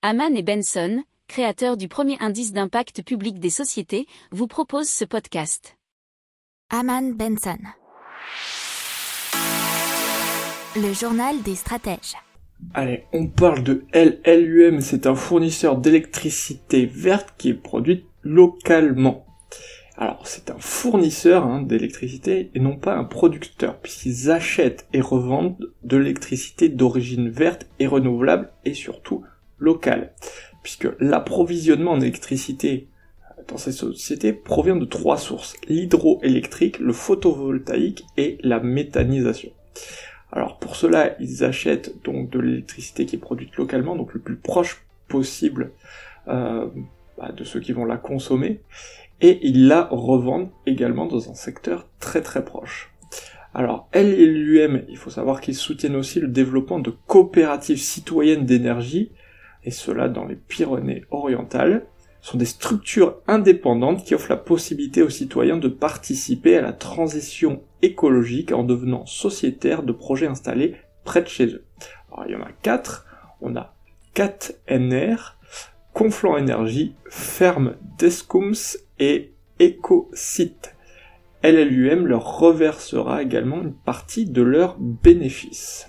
Haman et Benson, créateurs du premier indice d'impact public des sociétés, vous proposent ce podcast. Haman Benson. Le journal des stratèges. Allez, on parle de LLUM, c'est un fournisseur d'électricité verte qui est produite localement. Alors, c'est un fournisseur hein, d'électricité et non pas un producteur, puisqu'ils achètent et revendent de l'électricité d'origine verte et renouvelable et surtout locale. Puisque l'approvisionnement en électricité dans ces sociétés provient de trois sources, l'hydroélectrique, le photovoltaïque et la méthanisation. Alors pour cela, ils achètent donc de l'électricité qui est produite localement, donc le plus proche possible euh, bah, de ceux qui vont la consommer, et ils la revendent également dans un secteur très très proche. Alors LLUM, il faut savoir qu'ils soutiennent aussi le développement de coopératives citoyennes d'énergie, et cela dans les Pyrénées orientales, sont des structures indépendantes qui offrent la possibilité aux citoyens de participer à la transition écologique en devenant sociétaires de projets installés près de chez eux. Alors, il y en a quatre. On a 4NR, Conflant Énergie, Ferme Descoums et EcoSite. LLUM leur reversera également une partie de leurs bénéfices.